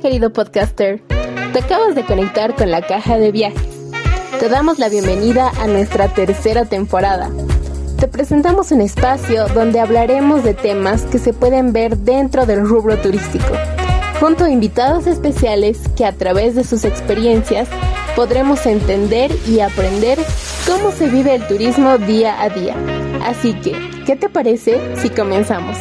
Querido podcaster, te acabas de conectar con la caja de viajes. Te damos la bienvenida a nuestra tercera temporada. Te presentamos un espacio donde hablaremos de temas que se pueden ver dentro del rubro turístico, junto a invitados especiales que a través de sus experiencias podremos entender y aprender cómo se vive el turismo día a día. Así que, ¿qué te parece si comenzamos?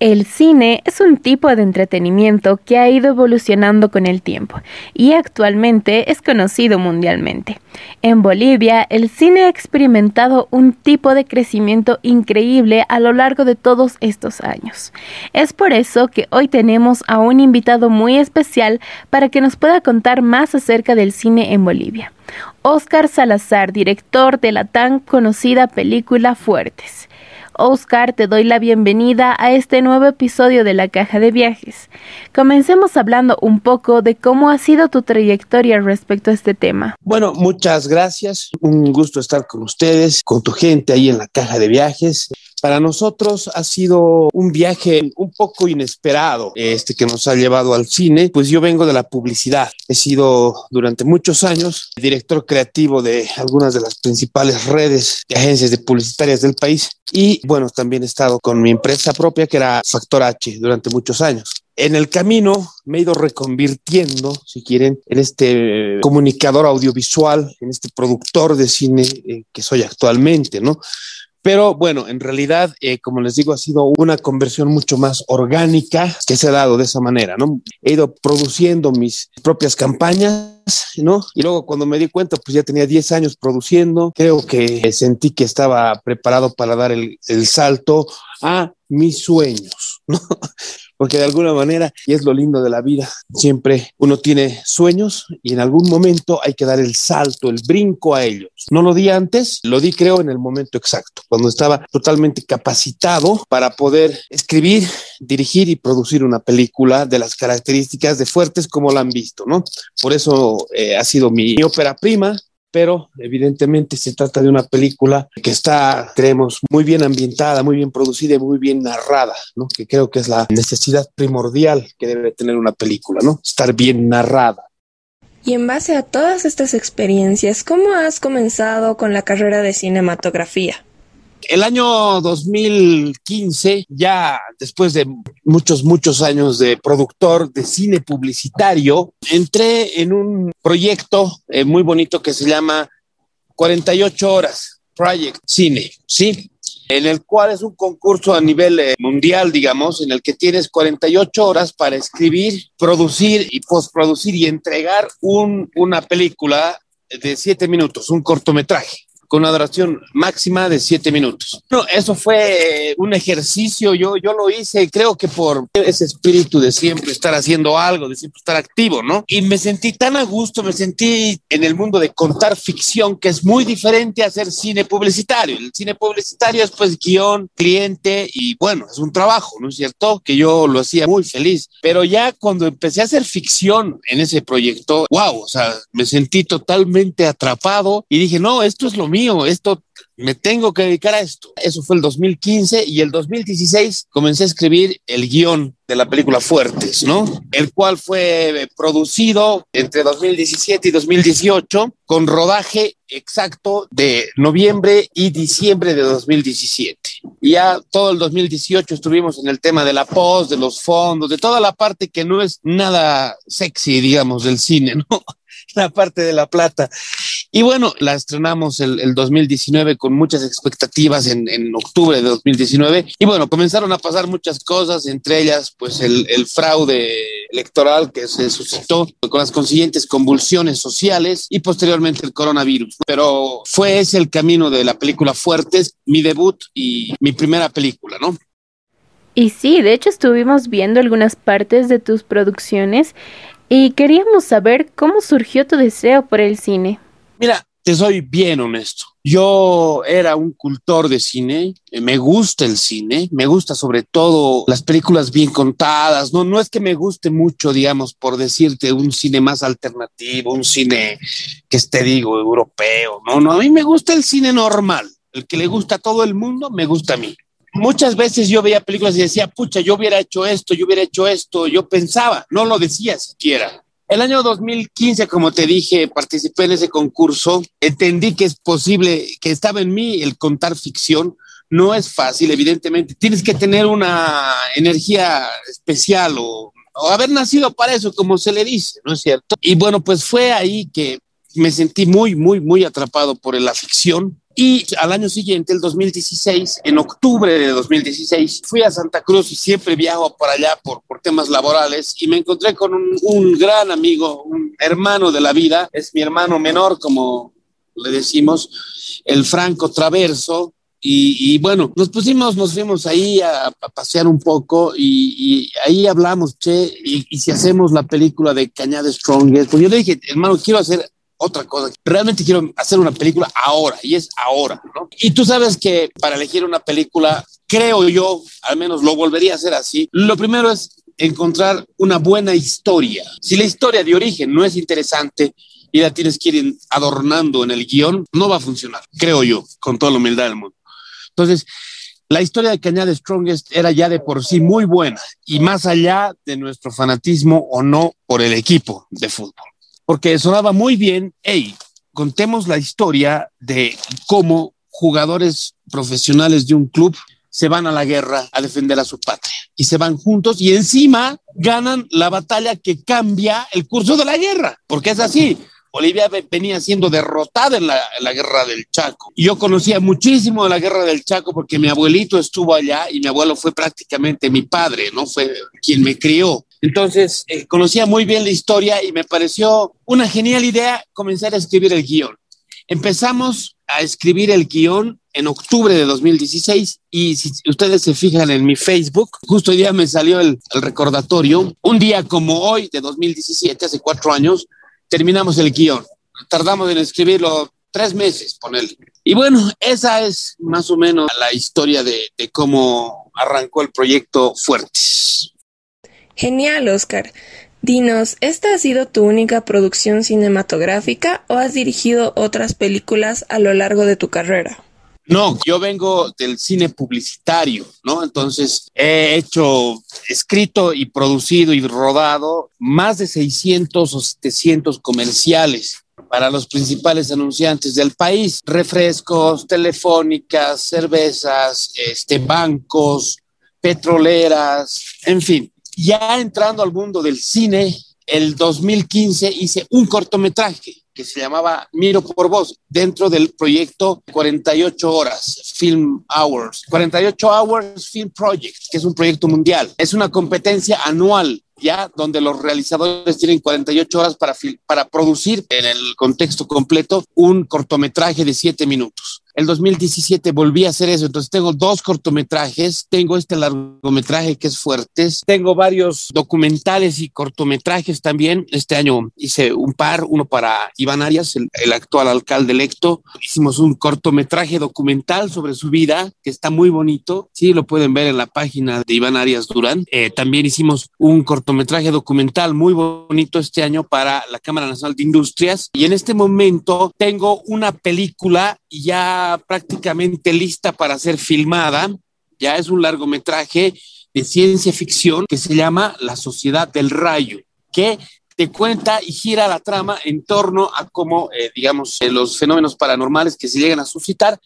El cine es un tipo de entretenimiento que ha ido evolucionando con el tiempo y actualmente es conocido mundialmente. En Bolivia, el cine ha experimentado un tipo de crecimiento increíble a lo largo de todos estos años. Es por eso que hoy tenemos a un invitado muy especial para que nos pueda contar más acerca del cine en Bolivia. Oscar Salazar, director de la tan conocida película Fuertes. Oscar, te doy la bienvenida a este nuevo episodio de la Caja de Viajes. Comencemos hablando un poco de cómo ha sido tu trayectoria respecto a este tema. Bueno, muchas gracias. Un gusto estar con ustedes, con tu gente ahí en la Caja de Viajes. Para nosotros ha sido un viaje un poco inesperado, este que nos ha llevado al cine, pues yo vengo de la publicidad. He sido durante muchos años director creativo de algunas de las principales redes de agencias de publicitarias del país y bueno, también he estado con mi empresa propia que era Factor H durante muchos años. En el camino me he ido reconvirtiendo, si quieren, en este comunicador audiovisual, en este productor de cine eh, que soy actualmente, ¿no? Pero bueno, en realidad, eh, como les digo, ha sido una conversión mucho más orgánica que se ha dado de esa manera, ¿no? He ido produciendo mis propias campañas, ¿no? Y luego cuando me di cuenta, pues ya tenía 10 años produciendo, creo que sentí que estaba preparado para dar el, el salto a mis sueños, ¿no? Porque de alguna manera, y es lo lindo de la vida, siempre uno tiene sueños y en algún momento hay que dar el salto, el brinco a ellos. No lo di antes, lo di creo en el momento exacto, cuando estaba totalmente capacitado para poder escribir, dirigir y producir una película de las características de fuertes como la han visto, ¿no? Por eso eh, ha sido mi, mi ópera prima, pero evidentemente se trata de una película que está, creemos, muy bien ambientada, muy bien producida y muy bien narrada, ¿no? Que creo que es la necesidad primordial que debe tener una película, ¿no? Estar bien narrada. Y en base a todas estas experiencias, ¿cómo has comenzado con la carrera de cinematografía? El año 2015, ya después de muchos, muchos años de productor de cine publicitario, entré en un proyecto eh, muy bonito que se llama 48 horas Project Cine, ¿sí? En el cual es un concurso a nivel eh, mundial, digamos, en el que tienes 48 horas para escribir, producir y postproducir y entregar un, una película de siete minutos, un cortometraje con una duración máxima de siete minutos. No, eso fue un ejercicio, yo, yo lo hice, creo que por ese espíritu de siempre estar haciendo algo, de siempre estar activo, ¿no? Y me sentí tan a gusto, me sentí en el mundo de contar ficción, que es muy diferente a hacer cine publicitario. El cine publicitario es pues guion, cliente y bueno, es un trabajo, ¿no es cierto? Que yo lo hacía muy feliz. Pero ya cuando empecé a hacer ficción en ese proyecto, wow, o sea, me sentí totalmente atrapado y dije, no, esto es lo mismo mío, esto me tengo que dedicar a esto. Eso fue el 2015 y el 2016 comencé a escribir el guion de la película Fuertes, ¿no? El cual fue producido entre 2017 y 2018 con rodaje exacto de noviembre y diciembre de 2017. Y ya todo el 2018 estuvimos en el tema de la post, de los fondos, de toda la parte que no es nada sexy, digamos, del cine, ¿no? La parte de la plata. Y bueno, la estrenamos el, el 2019 con muchas expectativas en, en, octubre de 2019. Y bueno, comenzaron a pasar muchas cosas, entre ellas, pues el, el fraude electoral que se suscitó con las consiguientes convulsiones sociales y posteriormente el coronavirus. Pero fue ese el camino de la película Fuertes, mi debut y mi primera película, ¿no? Y sí, de hecho estuvimos viendo algunas partes de tus producciones y queríamos saber cómo surgió tu deseo por el cine. Mira, te soy bien honesto. Yo era un cultor de cine, eh, me gusta el cine, me gusta sobre todo las películas bien contadas, no, no es que me guste mucho, digamos, por decirte, un cine más alternativo, un cine que esté, digo, europeo, no, no, a mí me gusta el cine normal, el que le gusta a todo el mundo, me gusta a mí. muchas veces yo veía películas y decía, pucha, yo hubiera hecho esto, yo hubiera hecho esto, yo pensaba, no lo decía siquiera. El año 2015, como te dije, participé en ese concurso, entendí que es posible, que estaba en mí el contar ficción. No es fácil, evidentemente. Tienes que tener una energía especial o, haber nacido para eso, como se le dice, ¿no es cierto? Y bueno, pues fue ahí que me sentí muy, muy, muy atrapado por la ficción y al año siguiente, el 2016, en octubre de 2016, fui a Santa Cruz y siempre viajo por allá por, por temas laborales y me encontré con un, un gran amigo, un hermano de la vida, es mi hermano menor, como le decimos, el Franco Traverso, y, y, bueno, nos pusimos, nos fuimos ahí a, a pasear un poco y, y, ahí hablamos, che, y, y, si hacemos la película de Cañada Strongest, pues yo le dije, hermano, quiero hacer otra cosa. Realmente quiero hacer una película ahora y es ahora, ¿no? Y tú sabes que para elegir una película, creo yo, al menos lo volvería a hacer así. Lo primero es encontrar una buena historia. Si la historia de origen no es interesante y la tienes que ir adornando en el guion, no va a funcionar, creo yo, con toda la humildad del mundo. Entonces, la historia de Cañada Strongest era ya de por sí muy buena y más allá de nuestro fanatismo o no por el equipo de fútbol porque sonaba muy bien, hey, contemos la historia de cómo jugadores profesionales de un club se van a la guerra a defender a su patria y se van juntos y encima ganan la batalla que cambia el curso de la guerra, porque es así. Bolivia venía siendo derrotada en la, en la, guerra del Chaco. Yo conocía muchísimo de la guerra del Chaco porque mi abuelito estuvo allá y mi abuelo fue prácticamente mi padre, ¿no? Fue quien me crió. Entonces, eh, conocía muy bien la historia y me pareció una genial idea comenzar a escribir el guion. Empezamos a escribir el guion en octubre de 2016 y si ustedes se fijan en mi Facebook, justo hoy día me salió el, recordatorio, un día como hoy de 2017, hace cuatro años, terminamos el guion. Tardamos en escribirlo tres meses, ponerle. Y bueno, esa es más o menos la historia de, de cómo arrancó el proyecto Fuertes. Genial, Oscar. Dinos, ¿esta ha sido tu única producción cinematográfica o has dirigido otras películas a lo largo de tu carrera? No, yo vengo del cine publicitario, ¿no? Entonces he hecho, escrito y producido y rodado más de 600 o 700 comerciales para los principales anunciantes del país, refrescos, telefónicas, cervezas, este, bancos, petroleras, en fin. Ya entrando al mundo del cine, el 2015 hice un cortometraje que se llamaba Miro por Voz, dentro del proyecto 48 Horas Film Hours, 48 Hours Film Project, que es un proyecto mundial. Es una competencia anual ya donde los realizadores tienen 48 horas para, para producir en el contexto completo un cortometraje de 7 minutos. El 2017 volví a hacer eso, entonces tengo dos cortometrajes, tengo este largometraje que es Fuertes, tengo varios documentales y cortometrajes también. Este año hice un par, uno para Iván Arias, el, el actual alcalde electo. Hicimos un cortometraje documental sobre su vida, que está muy bonito. Sí, lo pueden ver en la página de Iván Arias Durán. Eh, también hicimos un cortometraje documental muy bonito este año para la Cámara Nacional de Industrias. Y en este momento tengo una película ya prácticamente lista para ser filmada. Ya es un largometraje de ciencia ficción que se llama La Sociedad del Rayo, que te cuenta y gira la trama en torno a cómo, eh, digamos, eh, los fenómenos paranormales que se llegan a suscitar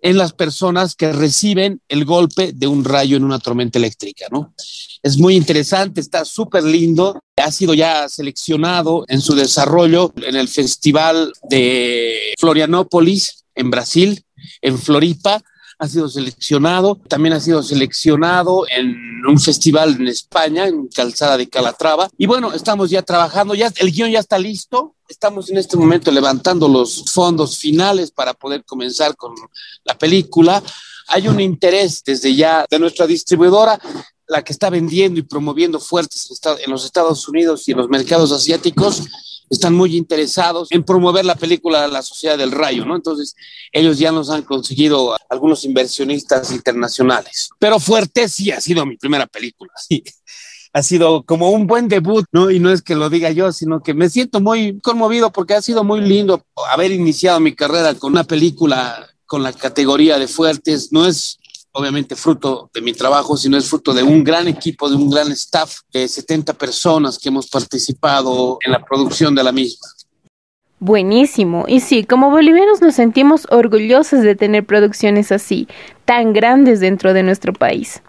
en las personas que reciben el golpe de un rayo en una tormenta eléctrica, ¿no? Es muy interesante, está súper lindo, ha sido ya seleccionado en su desarrollo en el Festival de Florianópolis en Brasil, en Floripa, ha sido seleccionado, también ha sido seleccionado en un festival en España, en Calzada de Calatrava. Y bueno, estamos ya trabajando, ya el guion ya está listo, estamos en este momento levantando los fondos finales para poder comenzar con la película. Hay un interés desde ya de nuestra distribuidora la que está vendiendo y promoviendo fuertes en los Estados Unidos y en los mercados asiáticos, están muy interesados en promover la película La Sociedad del Rayo, ¿no? Entonces, ellos ya nos han conseguido algunos inversionistas internacionales. Pero Fuerte sí ha sido mi primera película, sí. Ha sido como un buen debut, ¿no? Y no es que lo diga yo, sino que me siento muy conmovido porque ha sido muy lindo haber iniciado mi carrera con una película con la categoría de Fuertes. No es obviamente fruto de mi trabajo, sino es fruto de un gran equipo, de un gran staff de 70 personas que hemos participado en la producción de la misma. Buenísimo. Y sí, como bolivianos nos sentimos orgullosos de tener producciones así, tan grandes dentro de nuestro país.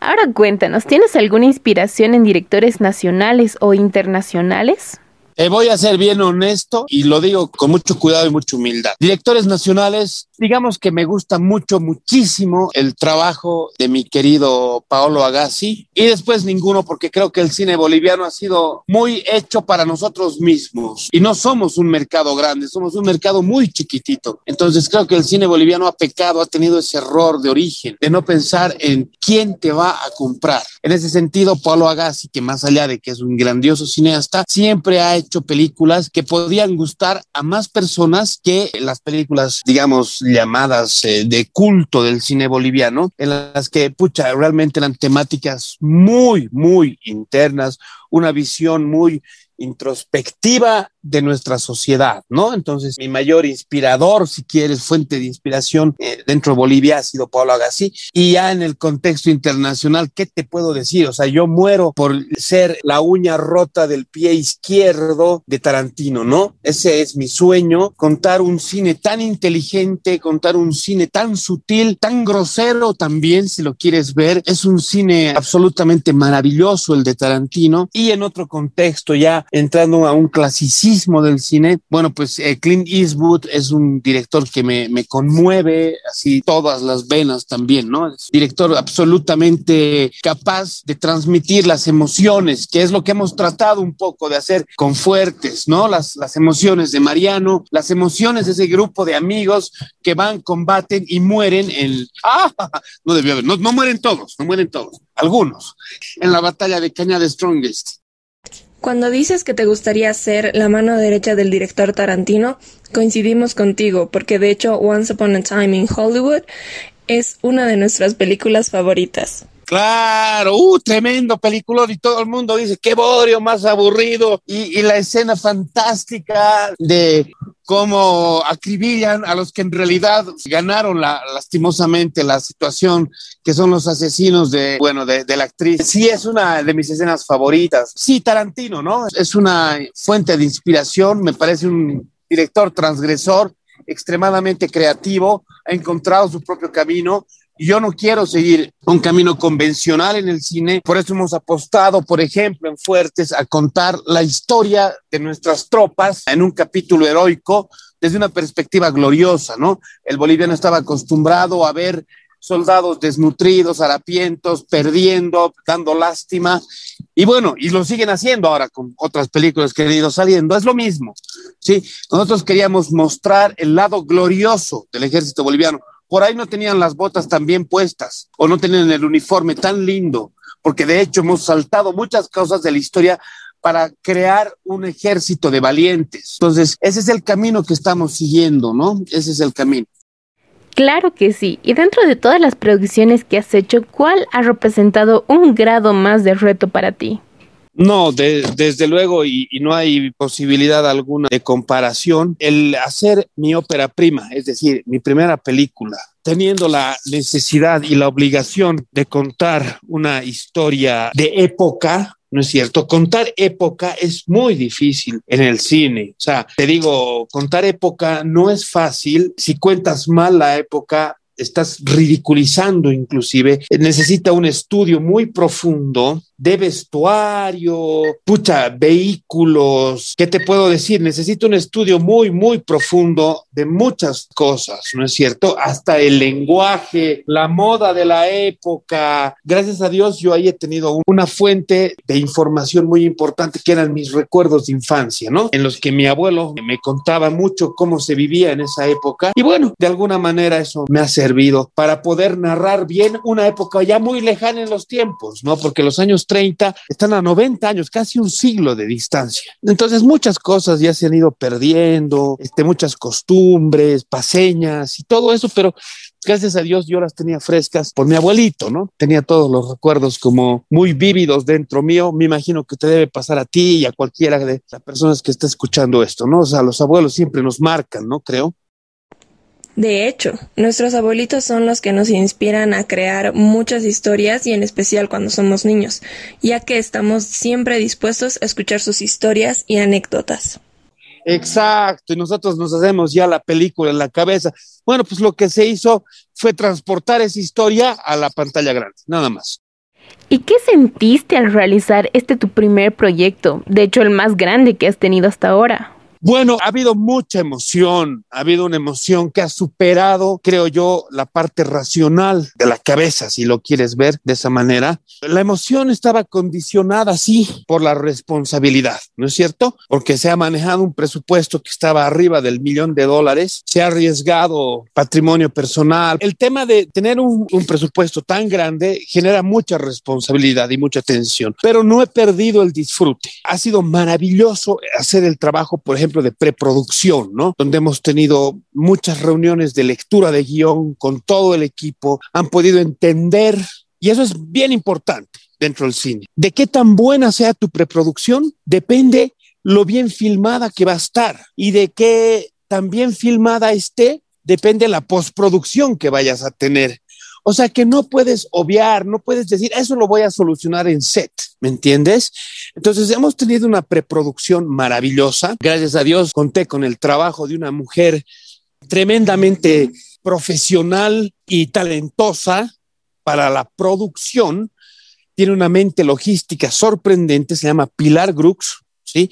Ahora cuéntanos, ¿tienes alguna inspiración en directores nacionales o internacionales? Eh, voy a ser bien honesto y lo digo con mucho cuidado y mucha humildad. Directores nacionales, digamos que me gusta mucho, muchísimo el trabajo de mi querido Paolo Agassi y después ninguno porque creo que el cine boliviano ha sido muy hecho para nosotros mismos y no somos un mercado grande, somos un mercado muy chiquitito. Entonces creo que el cine boliviano ha pecado, ha tenido ese error de origen de no pensar en quién te va a comprar. En ese sentido, Paolo Agassi, que más allá de que es un grandioso cineasta, siempre ha hecho películas que podían gustar a más personas que las películas, digamos, llamadas eh, de culto del cine boliviano, en las que, pucha, realmente eran temáticas muy, muy internas, una visión muy introspectiva de nuestra sociedad, ¿no? Entonces, mi mayor inspirador, si quieres, fuente de inspiración eh, dentro de Bolivia ha sido Pablo Agassi. Y ya en el contexto internacional, ¿qué te puedo decir? O sea, yo muero por ser la uña rota del pie izquierdo de Tarantino, ¿no? Ese es mi sueño, contar un cine tan inteligente, contar un cine tan sutil, tan grosero también, si lo quieres ver. Es un cine absolutamente maravilloso el de Tarantino. Y en otro contexto, ya entrando a un clasicismo, del cine, bueno, pues eh, Clint Eastwood es un director que me, conmueve así todas las venas también, ¿no? Es un director absolutamente capaz de transmitir las emociones, que es lo que hemos tratado un poco de hacer con Fuertes, ¿no? Las, las emociones de Mariano, las emociones de ese grupo de amigos que van, combaten y mueren en... ¡Ah! No debió haber, no, no mueren todos, no mueren todos, algunos, en la batalla de Caña de Strongest. Cuando dices que te gustaría ser la mano derecha del director Tarantino, coincidimos contigo, porque de hecho Once Upon a Time in Hollywood es una de nuestras películas favoritas. Claro, uh, tremendo película y todo el mundo dice qué bodrio más aburrido y, y la escena fantástica de cómo acribillan a los que en realidad ganaron la, lastimosamente la situación, que son los asesinos de, bueno, de, la actriz. Sí, es una de mis escenas favoritas. Sí, Tarantino, ¿no? Es una fuente de inspiración, me parece un director transgresor, extremadamente creativo, ha encontrado su propio camino yo no quiero seguir un camino convencional en el cine, por eso hemos apostado, por ejemplo, en Fuertes a contar la historia de nuestras tropas en un capítulo heroico desde una perspectiva gloriosa, ¿no? El boliviano estaba acostumbrado a ver soldados desnutridos, harapientos, perdiendo, dando lástima. Y bueno, y lo siguen haciendo ahora con otras películas que han ido saliendo. Es lo mismo. Sí, nosotros queríamos mostrar el lado glorioso del ejército boliviano por ahí no tenían las botas tan bien puestas o no tenían el uniforme tan lindo, porque de hecho hemos saltado muchas cosas de la historia para crear un ejército de valientes. Entonces, ese es el camino que estamos siguiendo, ¿no? Ese es el camino. Claro que sí. Y dentro de todas las producciones que has hecho, ¿cuál ha representado un grado más de reto para ti? No, de, desde luego, y, y, no hay posibilidad alguna de comparación. El hacer mi ópera prima, es decir, mi primera película, teniendo la necesidad y la obligación de contar una historia de época, ¿no es cierto? Contar época es muy difícil en el cine. O sea, te digo, contar época no es fácil. Si cuentas mal la época, estás ridiculizando inclusive. Necesita un estudio muy profundo de vestuario, pucha, vehículos, ¿qué te puedo decir? Necesito un estudio muy, muy profundo de muchas cosas, ¿no es cierto? Hasta el lenguaje, la moda de la época. Gracias a Dios yo ahí he tenido una fuente de información muy importante que eran mis recuerdos de infancia, ¿no? En los que mi abuelo me contaba mucho cómo se vivía en esa época. Y bueno, de alguna manera eso me ha servido para poder narrar bien una época ya muy lejana en los tiempos, ¿no? Porque los años 30 están a 90 años, casi un siglo de distancia. Entonces muchas cosas ya se han ido perdiendo, este, muchas costumbres, paseñas y todo eso, pero gracias a Dios yo las tenía frescas por mi abuelito, ¿no? Tenía todos los recuerdos como muy vívidos dentro mío. Me imagino que te debe pasar a ti y a cualquiera de las personas que está escuchando esto, ¿no? O sea, los abuelos siempre nos marcan, ¿no? Creo. De hecho, nuestros abuelitos son los que nos inspiran a crear muchas historias y en especial cuando somos niños, ya que estamos siempre dispuestos a escuchar sus historias y anécdotas. Exacto, y nosotros nos hacemos ya la película en la cabeza. Bueno, pues lo que se hizo fue transportar esa historia a la pantalla grande, nada más. ¿Y qué sentiste al realizar este tu primer proyecto? De hecho, el más grande que has tenido hasta ahora. Bueno, ha habido mucha emoción, ha habido una emoción que ha superado, creo yo, la parte racional de la cabeza, si lo quieres ver de esa manera. La emoción estaba condicionada, sí, por la responsabilidad, ¿no es cierto? Porque se ha manejado un presupuesto que estaba arriba del millón de dólares, se ha arriesgado patrimonio personal. El tema de tener un, un presupuesto tan grande genera mucha responsabilidad y mucha tensión, pero no he perdido el disfrute. Ha sido maravilloso hacer el trabajo, por ejemplo, de preproducción, ¿no? Donde hemos tenido muchas reuniones de lectura de guion con todo el equipo, han podido entender, y eso es bien importante dentro del cine. De qué tan buena sea tu preproducción depende lo bien filmada que va a estar y de qué tan bien filmada esté depende la postproducción que vayas a tener. O sea que no puedes obviar, no puedes decir, eso lo voy a solucionar en set, ¿me entiendes? Entonces hemos tenido una preproducción maravillosa. Gracias a Dios conté con el trabajo de una mujer tremendamente profesional y talentosa para la producción. Tiene una mente logística sorprendente, se llama Pilar Grux, ¿sí?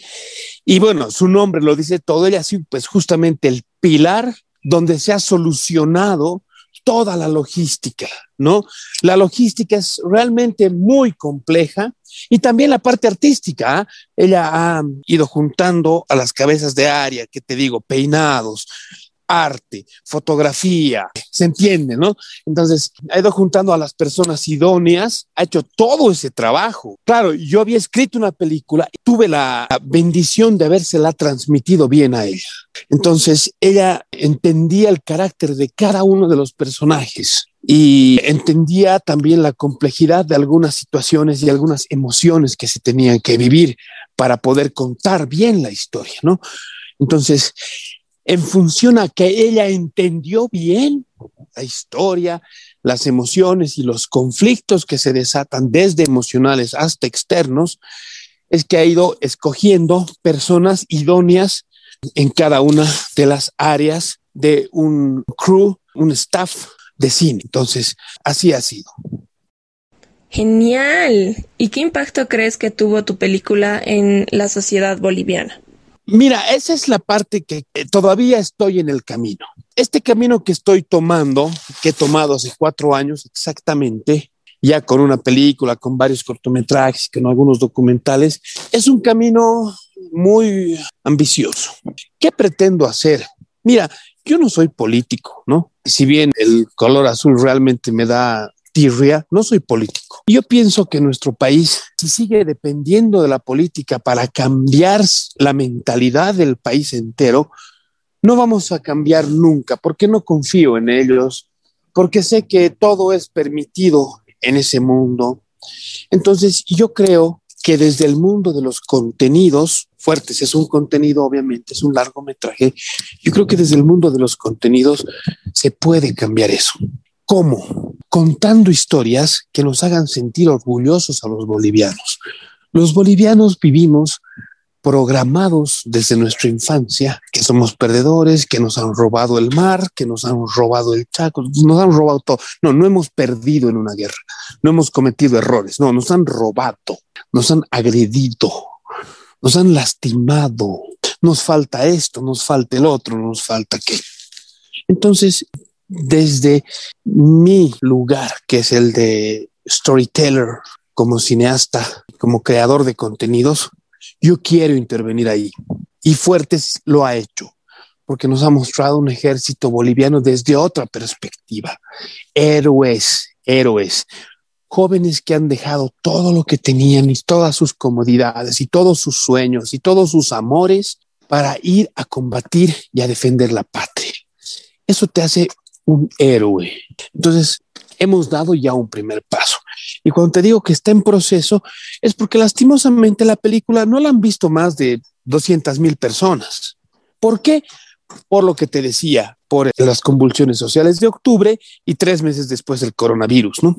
Y bueno, su nombre lo dice todo, ella sí, pues justamente el pilar donde se ha solucionado toda la logística, ¿no? La logística es realmente muy compleja y también la parte artística. ¿ah? Ella ha ido juntando a las cabezas de área, que te digo, peinados, arte, fotografía, se entiende, ¿no? Entonces, ha ido juntando a las personas idóneas, ha hecho todo ese trabajo. Claro, yo había escrito una película y tuve la bendición de habérsela transmitido bien a ella. Entonces, ella entendía el carácter de cada uno de los personajes y entendía también la complejidad de algunas situaciones y algunas emociones que se tenían que vivir para poder contar bien la historia, ¿no? Entonces, en función a que ella entendió bien la historia, las emociones y los conflictos que se desatan desde emocionales hasta externos, es que ha ido escogiendo personas idóneas en cada una de las áreas de un crew, un staff de cine. Entonces, así ha sido. Genial. ¿Y qué impacto crees que tuvo tu película en la sociedad boliviana? Mira, esa es la parte que todavía estoy en el camino. Este camino que estoy tomando, que he tomado hace cuatro años exactamente, ya con una película, con varios cortometrajes, con algunos documentales, es un camino muy ambicioso. ¿Qué pretendo hacer? Mira, yo no soy político, ¿no? Si bien el color azul realmente me da tirria, no soy político. Yo pienso que nuestro país, si sigue dependiendo de la política para cambiar la mentalidad del país entero, no vamos a cambiar nunca, porque no confío en ellos, porque sé que todo es permitido en ese mundo. Entonces, yo creo que desde el mundo de los contenidos fuertes, es un contenido, obviamente, es un largometraje, yo creo que desde el mundo de los contenidos se puede cambiar eso. ¿Cómo? Contando historias que nos hagan sentir orgullosos a los bolivianos. Los bolivianos vivimos programados desde nuestra infancia, que somos perdedores, que nos han robado el mar, que nos han robado el Chaco, nos han robado todo. No, no hemos perdido en una guerra, no hemos cometido errores, no, nos han robado, nos han agredido, nos han lastimado, nos falta esto, nos falta el otro, nos falta qué. Entonces, desde mi lugar, que es el de storyteller, como cineasta, como creador de contenidos, yo quiero intervenir ahí. Y Fuertes lo ha hecho, porque nos ha mostrado un ejército boliviano desde otra perspectiva. Héroes, héroes, jóvenes que han dejado todo lo que tenían y todas sus comodidades y todos sus sueños y todos sus amores para ir a combatir y a defender la patria. Eso te hace un héroe. Entonces, hemos dado ya un primer paso. Y cuando te digo que está en proceso, es porque lastimosamente la película no la han visto más de 200 mil personas. ¿Por qué? Por lo que te decía, por las convulsiones sociales de octubre y tres meses después del coronavirus, ¿no?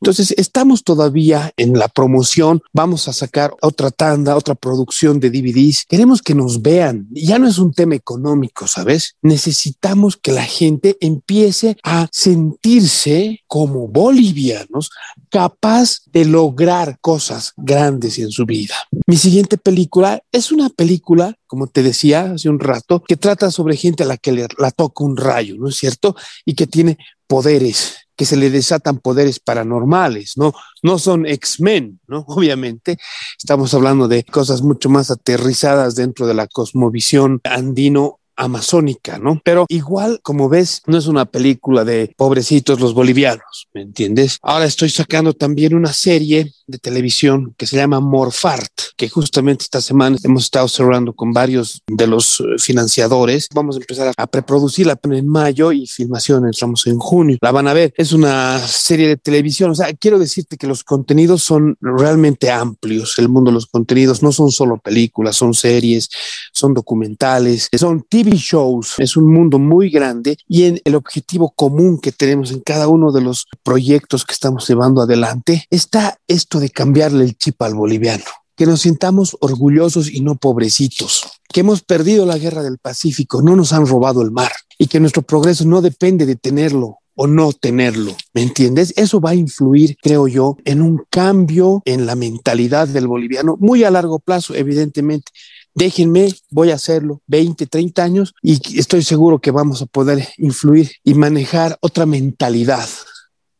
Entonces, estamos todavía en la promoción, vamos a sacar otra tanda, otra producción de DVDs, queremos que nos vean, ya no es un tema económico, ¿sabes? Necesitamos que la gente empiece a sentirse como bolivianos capaz de lograr cosas grandes en su vida. Mi siguiente película es una película, como te decía hace un rato, que trata sobre gente a la que le, la toca un rayo, ¿no es cierto? Y que tiene poderes, que se le desatan poderes paranormales, ¿no? No son X-Men, ¿no? Obviamente, estamos hablando de cosas mucho más aterrizadas dentro de la cosmovisión andino amazónica, ¿no? Pero igual, como ves, no es una película de pobrecitos los bolivianos, ¿me entiendes? Ahora estoy sacando también una serie de televisión que se llama Morfart, que justamente esta semana hemos estado cerrando con varios de los eh, financiadores. Vamos a empezar a preproducirla en mayo y filmación entramos en junio. La van a ver. Es una serie de televisión. O sea, quiero decirte que los contenidos son realmente amplios. El mundo de los contenidos no son solo películas, son series, son documentales, son TV shows. Es un mundo muy grande y en el objetivo común que tenemos en cada uno de los proyectos que estamos llevando adelante está esto de cambiarle el chip al boliviano, que nos sintamos orgullosos y no pobrecitos, que hemos perdido la guerra del Pacífico, no nos han robado el mar. Y que nuestro progreso no depende de tenerlo o no tenerlo, ¿me entiendes? Eso va a influir, creo yo, en un cambio en la mentalidad del boliviano, muy a largo plazo, evidentemente. Déjenme, voy a hacerlo 20, 30 años y estoy seguro que vamos a poder influir y manejar otra mentalidad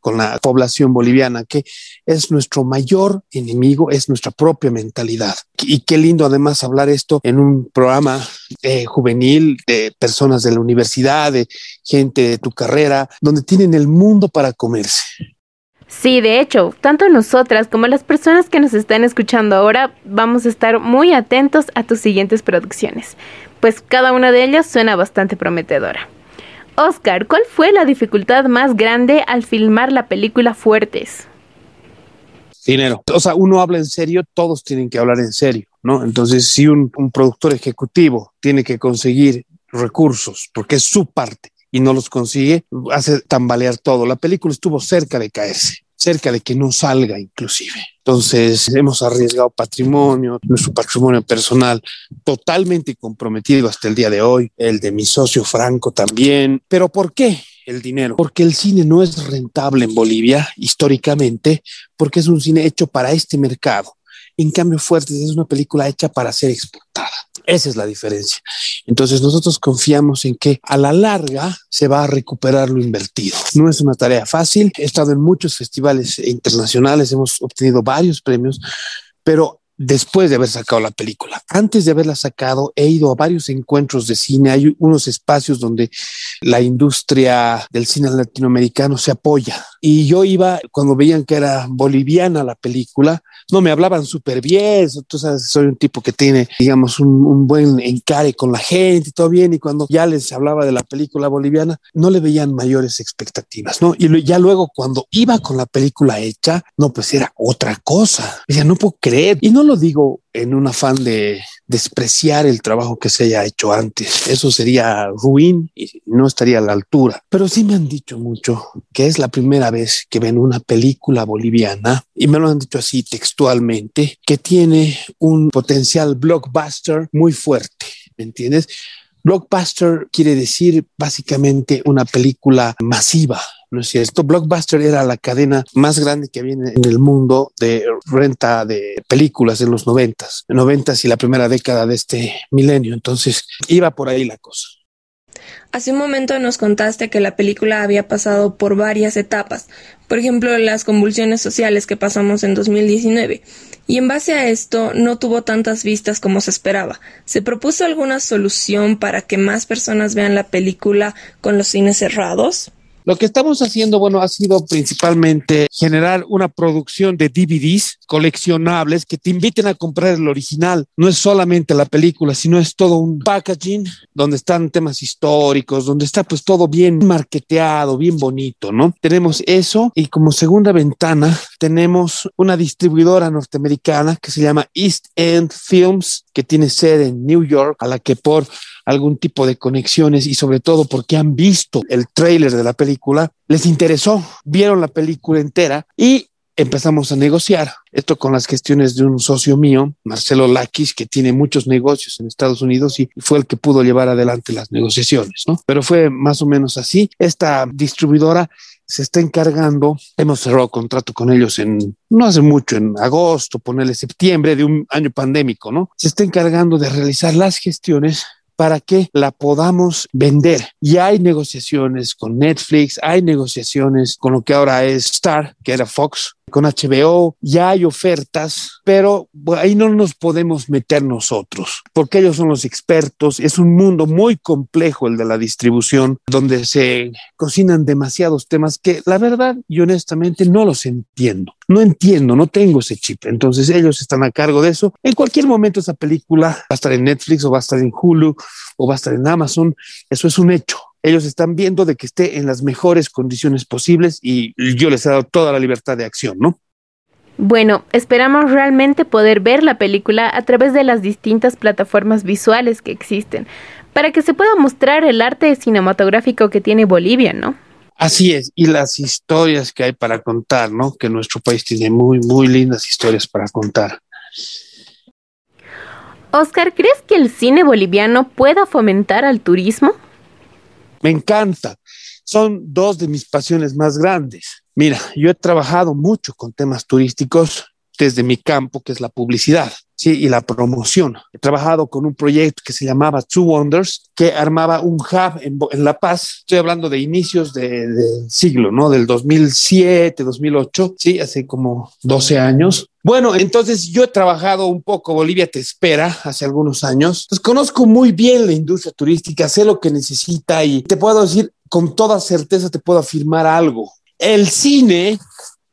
con la población boliviana, que es nuestro mayor enemigo, es nuestra propia mentalidad. Y qué lindo además hablar esto en un programa eh, juvenil de personas de la universidad, de gente de tu carrera, donde tienen el mundo para comerse. Sí, de hecho, tanto nosotras como las personas que nos están escuchando ahora vamos a estar muy atentos a tus siguientes producciones, pues cada una de ellas suena bastante prometedora. Oscar, ¿cuál fue la dificultad más grande al filmar la película Fuertes? Dinero. O sea, uno habla en serio, todos tienen que hablar en serio, ¿no? Entonces, si un, un productor ejecutivo tiene que conseguir recursos, porque es su parte, y no los consigue, hace tambalear todo. La película estuvo cerca de caerse cerca de que no salga inclusive. Entonces hemos arriesgado patrimonio, nuestro patrimonio personal totalmente comprometido hasta el día de hoy, el de mi socio Franco también. ¿Pero por qué? El dinero, porque el cine no es rentable en Bolivia históricamente, porque es un cine hecho para este mercado. En cambio, Fuertes es una película hecha para ser exportada. Esa es la diferencia. Entonces nosotros confiamos en que a la larga se va a recuperar lo invertido. No es una tarea fácil. He estado en muchos festivales internacionales, hemos obtenido varios premios, pero después de haber sacado la película. Antes de haberla sacado, he ido a varios encuentros de cine. Hay unos espacios donde la industria del cine latinoamericano se apoya. Y yo iba, cuando veían que era boliviana la película, no me hablaban súper bien. Entonces, soy un tipo que tiene, digamos, un, un, buen encare con la gente y todo bien. Y cuando ya les hablaba de la película boliviana, no le veían mayores expectativas, ¿no? Y ya luego, cuando iba con la película hecha, no, pues era otra cosa. Decía, no puedo creer. Y no lo digo en un afán de despreciar el trabajo que se haya hecho antes. Eso sería ruin y no estaría a la altura. Pero sí me han dicho mucho que es la primera vez que ven una película boliviana y me lo han dicho así textualmente, que tiene un potencial blockbuster muy fuerte. ¿Me entiendes? Blockbuster quiere decir básicamente una película masiva, ¿no es cierto? Blockbuster era la cadena más grande que había en el mundo de renta de películas en los noventas, noventas y la primera década de este milenio. Entonces iba por ahí la cosa. Hace un momento nos contaste que la película había pasado por varias etapas, por ejemplo, las convulsiones sociales que pasamos en 2019, y en base a esto no tuvo tantas vistas como se esperaba. ¿Se propuso alguna solución para que más personas vean la película con los cines cerrados? Lo que estamos haciendo, bueno, ha sido principalmente generar una producción de DVDs coleccionables que te inviten a comprar el original. No es solamente la película, sino es todo un packaging donde están temas históricos, donde está pues todo bien marketeado, bien bonito, ¿no? Tenemos eso y como segunda ventana tenemos una distribuidora norteamericana que se llama East End Films que tiene sede en New York, a la que por algún tipo de conexiones y sobre todo porque han visto el tráiler de la película, les interesó, vieron la película entera y empezamos a negociar. Esto con las gestiones de un socio mío, Marcelo Lakis, que tiene muchos negocios en Estados Unidos y fue el que pudo llevar adelante las negociaciones, ¿no? Pero fue más o menos así. Esta distribuidora se está encargando, hemos cerrado contrato con ellos en, no hace mucho, en agosto, ponerle septiembre de un año pandémico, ¿no? Se está encargando de realizar las gestiones para que la podamos vender. Y hay negociaciones con Netflix, hay negociaciones con lo que ahora es Star, que era Fox, con HBO, ya hay ofertas, pero ahí no nos podemos meter nosotros, porque ellos son los expertos. Es un mundo muy complejo el de la distribución, donde se cocinan demasiados temas que la verdad y honestamente no los entiendo. No entiendo, no tengo ese chip. Entonces ellos están a cargo de eso. En cualquier momento esa película va a estar en Netflix o va a estar en Hulu o va a estar en Amazon. Eso es un hecho ellos están viendo de que esté en las mejores condiciones posibles y yo les he dado toda la libertad de acción, ¿no? Bueno, esperamos realmente poder ver la película a través de las distintas plataformas visuales que existen, para que se pueda mostrar el arte cinematográfico que tiene Bolivia, ¿no? Así es, y las historias que hay para contar, ¿no? Que nuestro país tiene muy, muy lindas historias para contar. Oscar, ¿crees que el cine boliviano pueda fomentar al turismo? Me encanta. Son dos de mis pasiones más grandes. Mira, yo he trabajado mucho con temas turísticos desde mi campo, que es la publicidad. Sí, y la promoción. He trabajado con un proyecto que se llamaba Two Wonders, que armaba un hub en, en La Paz. Estoy hablando de inicios del de siglo, ¿no? Del 2007, 2008, sí, hace como 12 años. Bueno, entonces yo he trabajado un poco, Bolivia te espera, hace algunos años. Conozco muy bien la industria turística, sé lo que necesita y te puedo decir con toda certeza, te puedo afirmar algo. El cine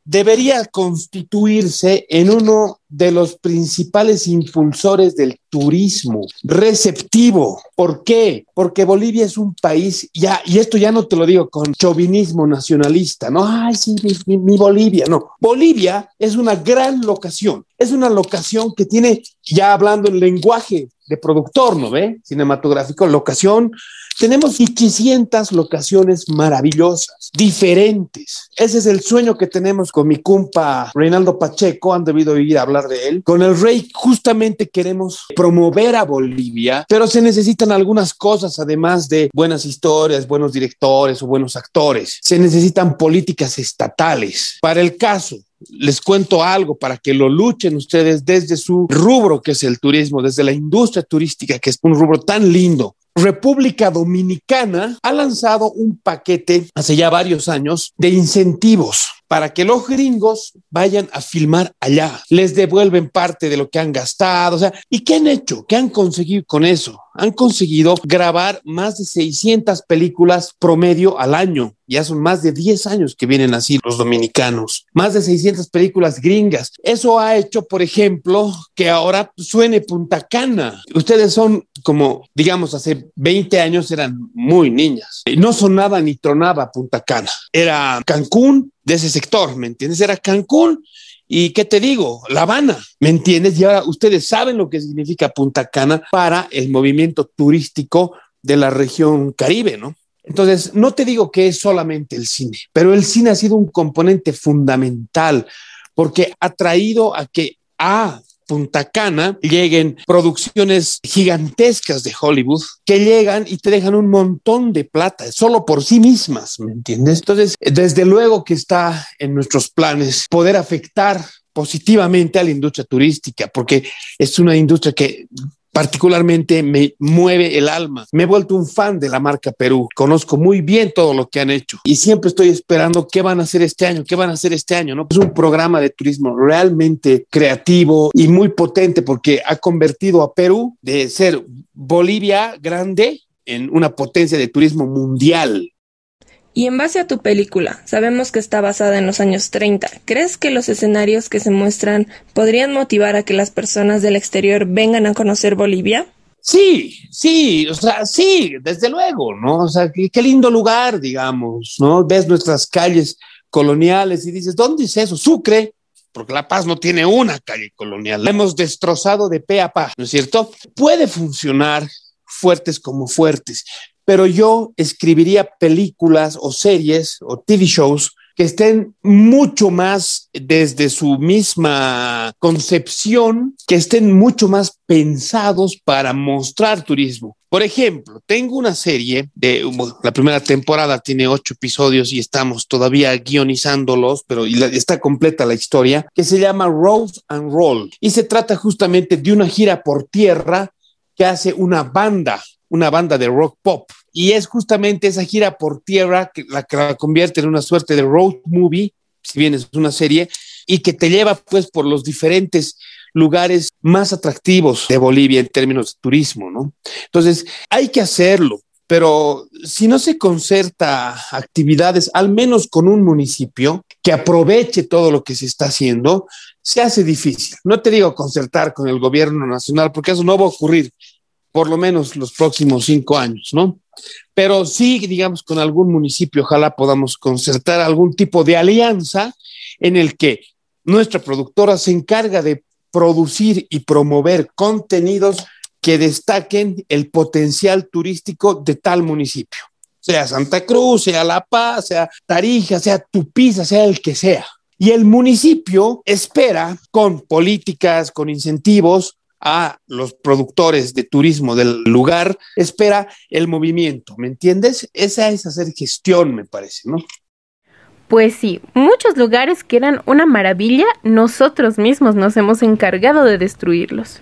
debería constituirse en uno de los principales impulsores del turismo receptivo. ¿Por qué? Porque Bolivia es un país, ya, y esto ya no te lo digo con chauvinismo nacionalista, no, ay, sí, mi, Bolivia, no. Bolivia es una gran locación, es una locación que tiene, ya hablando en lenguaje de productor, ¿no ve? Cinematográfico, locación tenemos 500 locaciones maravillosas, diferentes. Ese es el sueño que tenemos con mi compa Reinaldo Pacheco, han debido oír hablar de él. Con el Rey justamente queremos promover a Bolivia, pero se necesitan algunas cosas, además de buenas historias, buenos directores o buenos actores. Se necesitan políticas estatales. Para el caso les cuento algo para que lo luchen ustedes desde su rubro, que es el turismo, desde la industria turística, que es un rubro tan lindo. República Dominicana ha lanzado un paquete hace ya varios años de incentivos para que los gringos vayan a filmar allá. Les devuelven parte de lo que han gastado. O sea, ¿y qué han hecho? ¿Qué han conseguido con eso? Han conseguido grabar más de 600 películas promedio al año. Ya son más de 10 años que vienen así los dominicanos. Más de 600 películas gringas. Eso ha hecho, por ejemplo, que ahora suene Punta Cana. Ustedes son como, digamos, hace 20 años eran muy niñas. No sonaba ni tronaba Punta Cana. Era Cancún, de ese sector, ¿me entiendes? Era Cancún y qué te digo, La Habana, ¿me entiendes? Y ahora ustedes saben lo que significa Punta Cana para el movimiento turístico de la región Caribe, ¿no? Entonces, no te digo que es solamente el cine, pero el cine ha sido un componente fundamental porque ha traído a que a Punta Cana lleguen producciones gigantescas de Hollywood que llegan y te dejan un montón de plata solo por sí mismas, ¿me entiendes? Entonces, desde luego que está en nuestros planes poder afectar positivamente a la industria turística, porque es una industria que particularmente me mueve el alma. Me he vuelto un fan de la marca Perú. Conozco muy bien todo lo que han hecho y siempre estoy esperando qué van a hacer este año, qué van a hacer este año, ¿no? Es un programa de turismo realmente creativo y muy potente porque ha convertido a Perú de ser Bolivia grande en una potencia de turismo mundial. Y en base a tu película, sabemos que está basada en los años 30. ¿Crees que los escenarios que se muestran podrían motivar a que las personas del exterior vengan a conocer Bolivia? Sí, sí, o sea, sí, desde luego, ¿no? O sea, qué, lindo lugar, digamos, ¿no? Ves nuestras calles coloniales y dices, ¿dónde es eso? Sucre, porque La Paz no tiene una calle colonial. La hemos destrozado de pe a pa, ¿no es cierto? Puede funcionar fuertes como fuertes, pero yo escribiría películas o series o TV shows que estén mucho más desde su misma concepción, que estén mucho más pensados para mostrar turismo. Por ejemplo, tengo una serie de la primera temporada, tiene ocho episodios y estamos todavía guionizándolos, pero está completa la historia, que se llama Road and Roll y se trata justamente de una gira por tierra que hace una banda, una banda de rock pop y es justamente esa gira por tierra que la que la convierte en una suerte de road movie, si bien es una serie, y que te lleva pues por los diferentes lugares más atractivos de Bolivia en términos de turismo, ¿no? Entonces, hay que hacerlo, pero si no se concerta actividades, al menos con un municipio que aproveche todo lo que se está haciendo, se hace difícil. No te digo concertar con el gobierno nacional, porque eso no va a ocurrir por lo menos los próximos cinco años, ¿no? Pero sí, digamos, con algún municipio, ojalá podamos concertar algún tipo de alianza en el que nuestra productora se encarga de producir y promover contenidos que destaquen el potencial turístico de tal municipio, sea Santa Cruz, sea La Paz, sea Tarija, sea Tupiza, sea el que sea. Y el municipio espera con políticas, con incentivos, a los productores de turismo del lugar, espera el movimiento, ¿me entiendes? Esa es hacer gestión, me parece, ¿no? Pues sí, muchos lugares que eran una maravilla, nosotros mismos nos hemos encargado de destruirlos.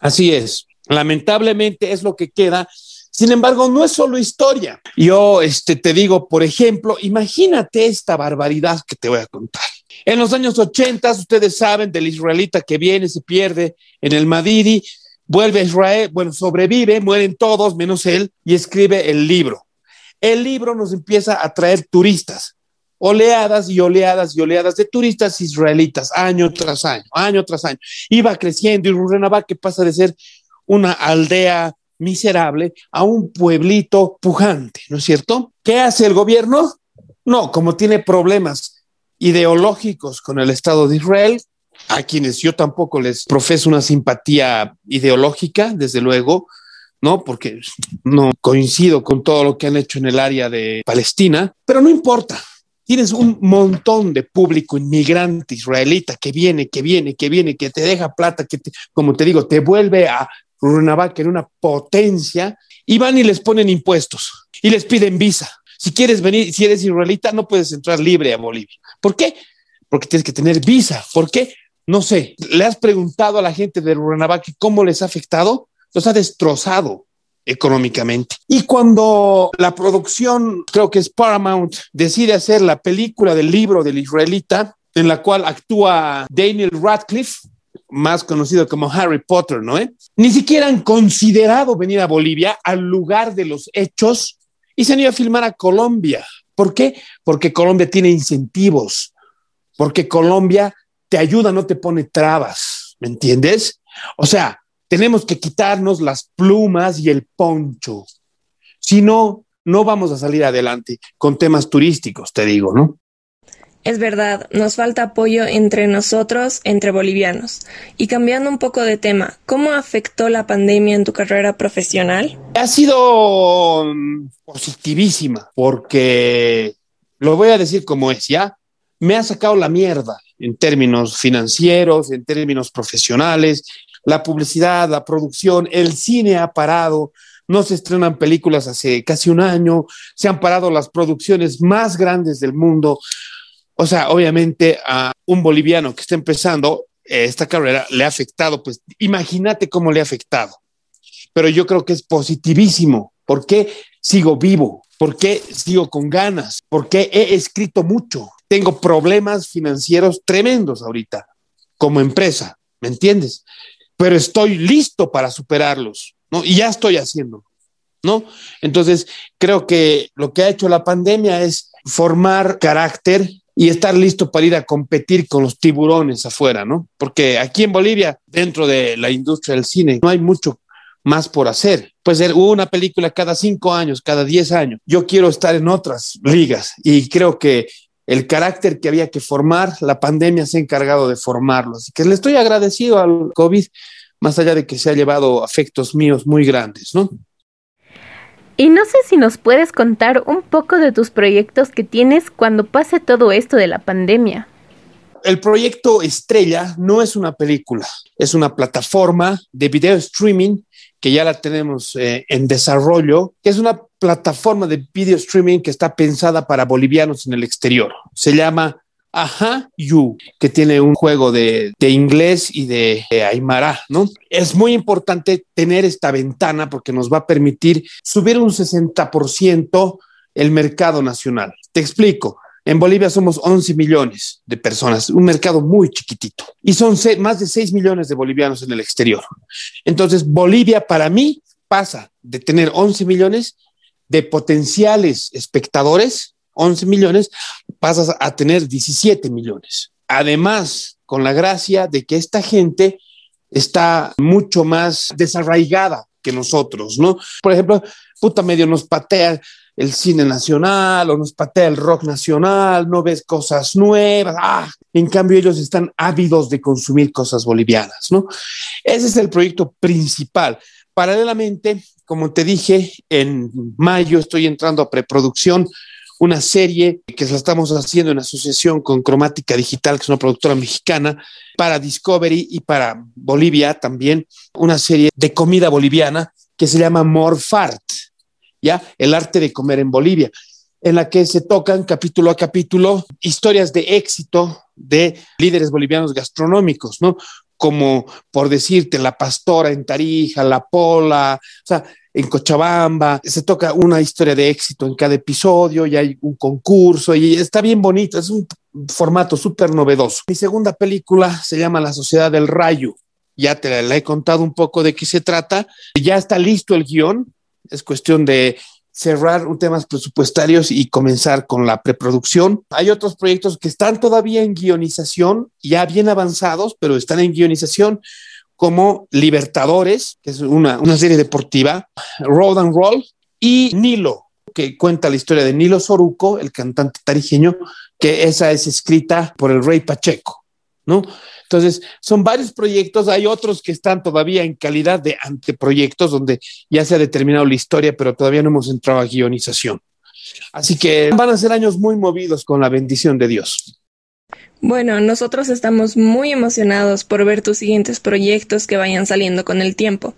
Así es, lamentablemente es lo que queda. Sin embargo, no es solo historia. Yo este, te digo, por ejemplo, imagínate esta barbaridad que te voy a contar. En los años 80, ustedes saben del israelita que viene, se pierde en el Madiri, vuelve a Israel, bueno, sobrevive, mueren todos menos él y escribe el libro. El libro nos empieza a traer turistas, oleadas y oleadas y oleadas de turistas israelitas, año tras año, año tras año. Iba creciendo y Rurrenabá, que pasa de ser una aldea miserable a un pueblito pujante, ¿no es cierto? ¿Qué hace el gobierno? No, como tiene problemas ideológicos con el Estado de Israel, a quienes yo tampoco les profeso una simpatía ideológica, desde luego, ¿no? Porque no coincido con todo lo que han hecho en el área de Palestina, pero no importa. Tienes un montón de público inmigrante israelita que viene, que viene, que viene, que te deja plata, que, como te digo, te vuelve a Rurrenabaque en una potencia y van y les ponen impuestos y les piden visa si quieres venir, si eres israelita, no puedes entrar libre a Bolivia. ¿Por qué? Porque tienes que tener visa. ¿Por qué? No sé. ¿Le has preguntado a la gente de Rurrenabaque cómo les ha afectado? Los ha destrozado económicamente. Y cuando la producción, creo que es Paramount, decide hacer la película del libro del israelita, en la cual actúa Daniel Radcliffe, más conocido como Harry Potter, ¿no? Ni siquiera han considerado venir a Bolivia al lugar de los hechos y se han ido a filmar a Colombia. ¿Por qué? Porque Colombia tiene incentivos, porque Colombia te ayuda, no te pone trabas, ¿me entiendes? O sea, tenemos que quitarnos las plumas y el poncho. Si no, no vamos a salir adelante con temas turísticos, te digo, ¿no? Es verdad, nos falta apoyo entre nosotros, entre bolivianos. Y cambiando un poco de tema, ¿cómo afectó la pandemia en tu carrera profesional? Ha sido mm, positivísima, porque lo voy a decir como es, ¿ya? Me ha sacado la mierda en términos financieros, en términos profesionales, la publicidad, la producción, el cine ha parado, no se estrenan películas hace casi un año, se han parado las producciones más grandes del mundo. O sea, obviamente a un boliviano que está empezando eh, esta carrera le ha afectado, pues imagínate cómo le ha afectado. Pero yo creo que es positivísimo. ¿Por qué sigo vivo? ¿Por qué sigo con ganas? ¿Por qué he escrito mucho? Tengo problemas financieros tremendos ahorita como empresa, ¿me entiendes? Pero estoy listo para superarlos, ¿no? Y ya estoy haciendo, ¿no? Entonces, creo que lo que ha hecho la pandemia es formar carácter, y estar listo para ir a competir con los tiburones afuera, ¿no? Porque aquí en Bolivia, dentro de la industria del cine, no hay mucho más por hacer. Puede ser una película cada cinco años, cada diez años. Yo quiero estar en otras ligas y creo que el carácter que había que formar, la pandemia se ha encargado de formarlo. Así que le estoy agradecido al COVID, más allá de que se ha llevado afectos míos muy grandes, ¿no? Y no sé si nos puedes contar un poco de tus proyectos que tienes cuando pase todo esto de la pandemia. El proyecto Estrella no es una película, es una plataforma de video streaming que ya la tenemos eh, en desarrollo, que es una plataforma de video streaming que está pensada para bolivianos en el exterior. Se llama Ajá You, que tiene un juego de, inglés y de, de, Aymara, ¿no? Es muy importante tener esta ventana porque nos va a permitir subir un 60% el mercado nacional. Te explico. En Bolivia somos 11 millones de personas, un mercado muy chiquitito. Y son más de 6 millones de bolivianos en el exterior. Entonces, Bolivia para mí pasa de tener 11 millones de potenciales espectadores, 11 millones, pasas a tener 17 millones. Además, con la gracia de que esta gente está mucho más desarraigada que nosotros, ¿no? Por ejemplo, puta medio nos patea el cine nacional o nos patea el rock nacional, no ves cosas nuevas. Ah, en cambio, ellos están ávidos de consumir cosas bolivianas, ¿no? Ese es el proyecto principal. Paralelamente, como te dije, en mayo estoy entrando a preproducción una serie que la estamos haciendo en asociación con Cromática Digital, que es una productora mexicana, para Discovery y para Bolivia también, una serie de comida boliviana que se llama Morfart ¿ya? El arte de comer en Bolivia, en la que se tocan capítulo a capítulo historias de éxito de líderes bolivianos gastronómicos, ¿no? Como por decirte, la pastora en Tarija, la pola, o sea, en Cochabamba, se toca una historia de éxito en cada episodio y hay un concurso y está bien bonito, es un formato súper novedoso. Mi segunda película se llama La Sociedad del Rayo. Ya te la he contado un poco de qué se trata. Ya está listo el guion, es cuestión de cerrar temas presupuestarios y comenzar con la preproducción. Hay otros proyectos que están todavía en guionización, ya bien avanzados, pero están en guionización, como Libertadores, que es una, una serie deportiva, Road and Roll, y Nilo, que cuenta la historia de Nilo Soruco, el cantante tarijeño, que esa es escrita por el rey Pacheco, ¿no? Entonces, son varios proyectos, hay otros que están todavía en calidad de anteproyectos, donde ya se ha determinado la historia, pero todavía no hemos entrado a guionización. Así que van a ser años muy movidos con la bendición de Dios. Bueno, nosotros estamos muy emocionados por ver tus siguientes proyectos que vayan saliendo con el tiempo.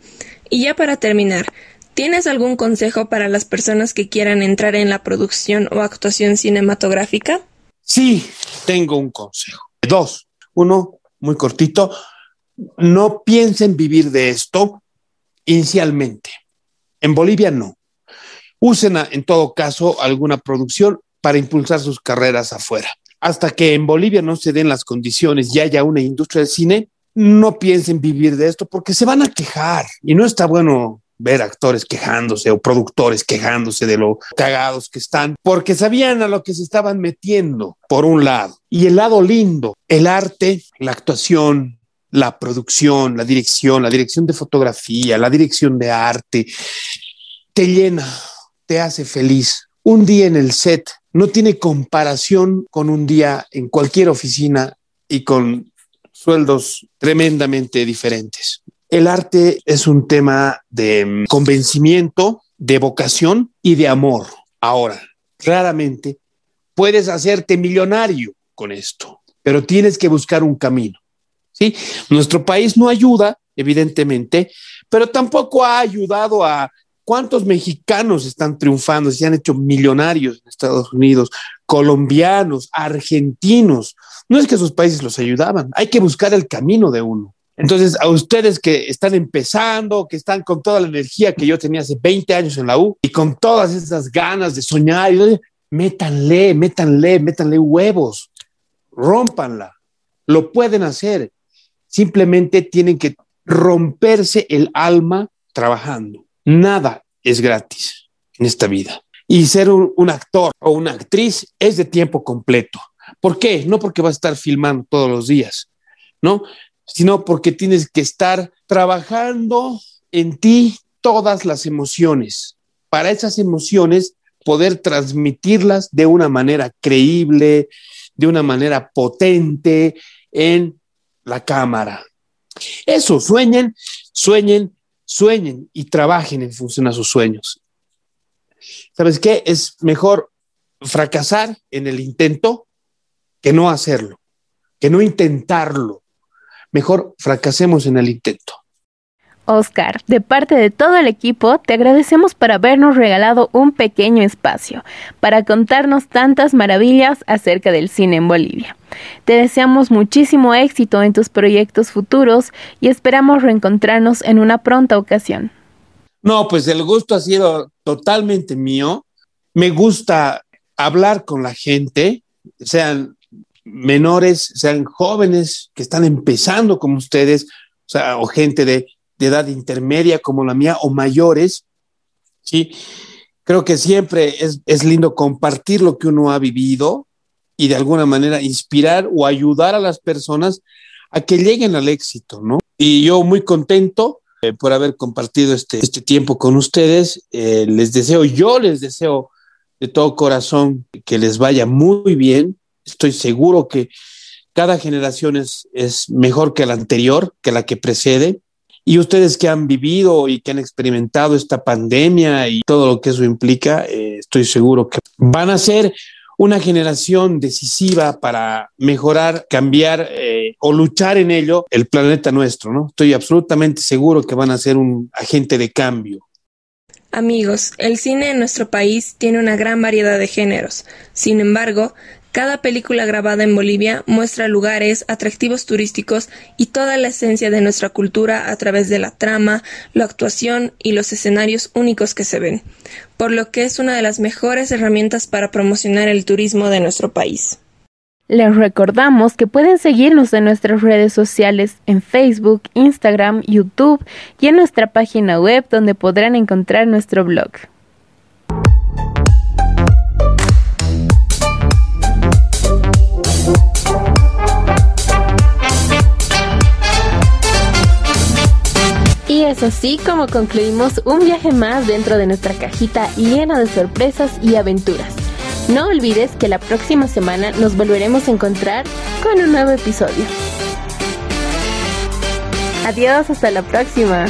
Y ya para terminar, ¿tienes algún consejo para las personas que quieran entrar en la producción o actuación cinematográfica? Sí, tengo un consejo. Dos. Uno, muy cortito, no piensen vivir de esto inicialmente. En Bolivia no. Usen en todo caso alguna producción para impulsar sus carreras afuera. Hasta que en Bolivia no se den las condiciones y haya una industria del cine, no piensen vivir de esto porque se van a quejar y no está bueno ver actores quejándose o productores quejándose de lo cagados que están, porque sabían a lo que se estaban metiendo, por un lado. Y el lado lindo, el arte, la actuación, la producción, la dirección, la dirección de fotografía, la dirección de arte, te llena, te hace feliz. Un día en el set no tiene comparación con un día en cualquier oficina y con sueldos tremendamente diferentes. El arte es un tema de mm, convencimiento, de vocación y de amor. Ahora, claramente, puedes hacerte millonario con esto, pero tienes que buscar un camino. ¿sí? Nuestro país no ayuda, evidentemente, pero tampoco ha ayudado a cuántos mexicanos están triunfando, se han hecho millonarios en Estados Unidos, colombianos, argentinos. No es que esos países los ayudaban, hay que buscar el camino de uno. Entonces, a ustedes que están empezando, que están con toda la energía que yo tenía hace 20 años en la U y con todas esas ganas de soñar, métanle, métanle, métanle huevos, rompanla, lo pueden hacer. Simplemente tienen que romperse el alma trabajando. Nada es gratis en esta vida. Y ser un, actor o una actriz es de tiempo completo. ¿Por qué? No porque vas a estar filmando todos los días, ¿no? sino porque tienes que estar trabajando en ti todas las emociones. Para esas emociones poder transmitirlas de una manera creíble, de una manera potente en la cámara. Eso, sueñen, sueñen, sueñen y trabajen en función a sus sueños. ¿Sabes qué? Es mejor fracasar en el intento que no hacerlo, que no intentarlo. Mejor fracasemos en el intento. Oscar, de parte de todo el equipo, te agradecemos por habernos regalado un pequeño espacio para contarnos tantas maravillas acerca del cine en Bolivia. Te deseamos muchísimo éxito en tus proyectos futuros y esperamos reencontrarnos en una pronta ocasión. No, pues el gusto ha sido totalmente mío. Me gusta hablar con la gente, sean menores, sean jóvenes que están empezando como ustedes, o sea, o gente de de edad intermedia como la mía o mayores, ¿sí? Creo que siempre es, lindo compartir lo que uno ha vivido y de alguna manera inspirar o ayudar a las personas a que lleguen al éxito, ¿no? Y yo muy contento eh, por haber compartido este, este tiempo con ustedes. Eh, les deseo, yo les deseo de todo corazón que les vaya muy bien. Estoy seguro que cada generación es, es mejor que la anterior, que la que precede. Y ustedes que han vivido y que han experimentado esta pandemia y todo lo que eso implica, eh, estoy seguro que van a ser una generación decisiva para mejorar, cambiar eh, o luchar en ello el planeta nuestro, ¿no? Estoy absolutamente seguro que van a ser un agente de cambio. Amigos, el cine en nuestro país tiene una gran variedad de géneros. Sin embargo, cada película grabada en Bolivia muestra lugares, atractivos turísticos y toda la esencia de nuestra cultura a través de la trama, la actuación y los escenarios únicos que se ven, por lo que es una de las mejores herramientas para promocionar el turismo de nuestro país. Les recordamos que pueden seguirnos en nuestras redes sociales en Facebook, Instagram, YouTube y en nuestra página web donde podrán encontrar nuestro blog. Y es así como concluimos un viaje más dentro de nuestra cajita llena de sorpresas y aventuras. No olvides que la próxima semana nos volveremos a encontrar con un nuevo episodio. Adiós, hasta la próxima.